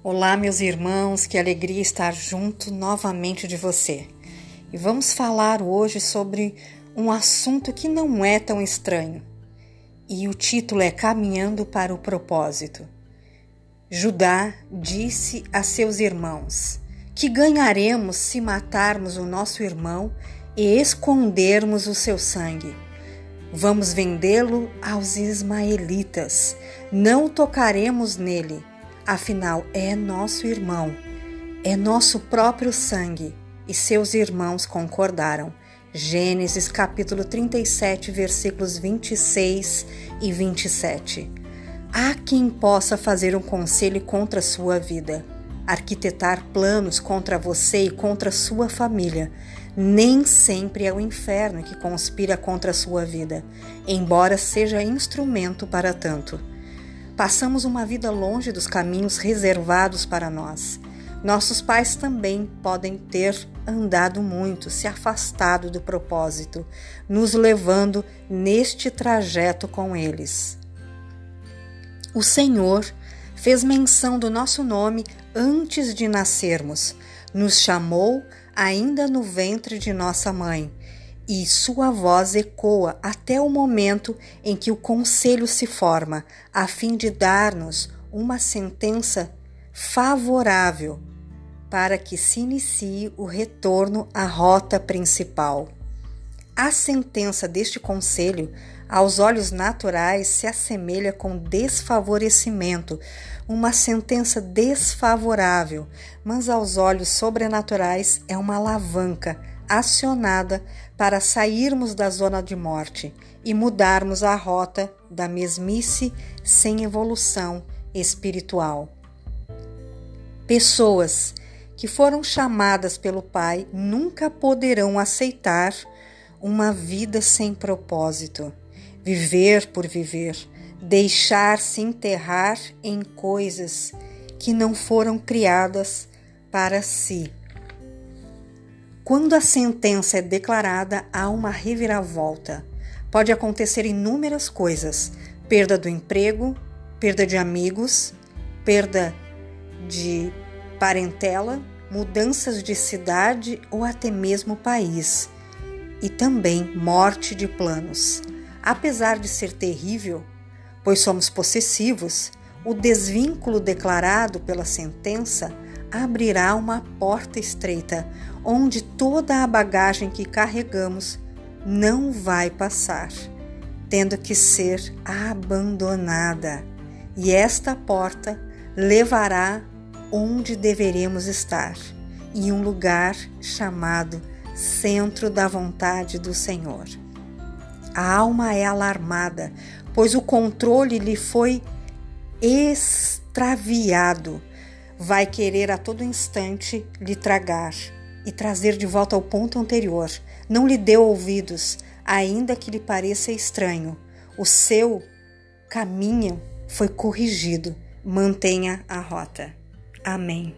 Olá, meus irmãos, que alegria estar junto novamente de você. E vamos falar hoje sobre um assunto que não é tão estranho. E o título é Caminhando para o Propósito. Judá disse a seus irmãos: Que ganharemos se matarmos o nosso irmão e escondermos o seu sangue? Vamos vendê-lo aos ismaelitas. Não tocaremos nele Afinal, é nosso irmão, é nosso próprio sangue. E seus irmãos concordaram. Gênesis capítulo 37, versículos 26 e 27. Há quem possa fazer um conselho contra a sua vida, arquitetar planos contra você e contra sua família. Nem sempre é o inferno que conspira contra a sua vida, embora seja instrumento para tanto. Passamos uma vida longe dos caminhos reservados para nós. Nossos pais também podem ter andado muito, se afastado do propósito, nos levando neste trajeto com eles. O Senhor fez menção do nosso nome antes de nascermos, nos chamou ainda no ventre de nossa mãe e sua voz ecoa até o momento em que o conselho se forma, a fim de dar-nos uma sentença favorável para que se inicie o retorno à rota principal. A sentença deste conselho, aos olhos naturais, se assemelha com desfavorecimento, uma sentença desfavorável, mas aos olhos sobrenaturais é uma alavanca acionada para sairmos da zona de morte e mudarmos a rota da mesmice sem evolução espiritual. Pessoas que foram chamadas pelo Pai nunca poderão aceitar uma vida sem propósito, viver por viver, deixar-se enterrar em coisas que não foram criadas para si quando a sentença é declarada, há uma reviravolta. Pode acontecer inúmeras coisas: perda do emprego, perda de amigos, perda de parentela, mudanças de cidade ou até mesmo país, e também morte de planos. Apesar de ser terrível, pois somos possessivos, o desvínculo declarado pela sentença abrirá uma porta estreita, onde toda a bagagem que carregamos não vai passar, tendo que ser abandonada. E esta porta levará onde deveremos estar, em um lugar chamado Centro da Vontade do Senhor. A alma é alarmada, pois o controle lhe foi extraviado vai querer a todo instante lhe tragar e trazer de volta ao ponto anterior. Não lhe dê ouvidos, ainda que lhe pareça estranho. O seu caminho foi corrigido. Mantenha a rota. Amém.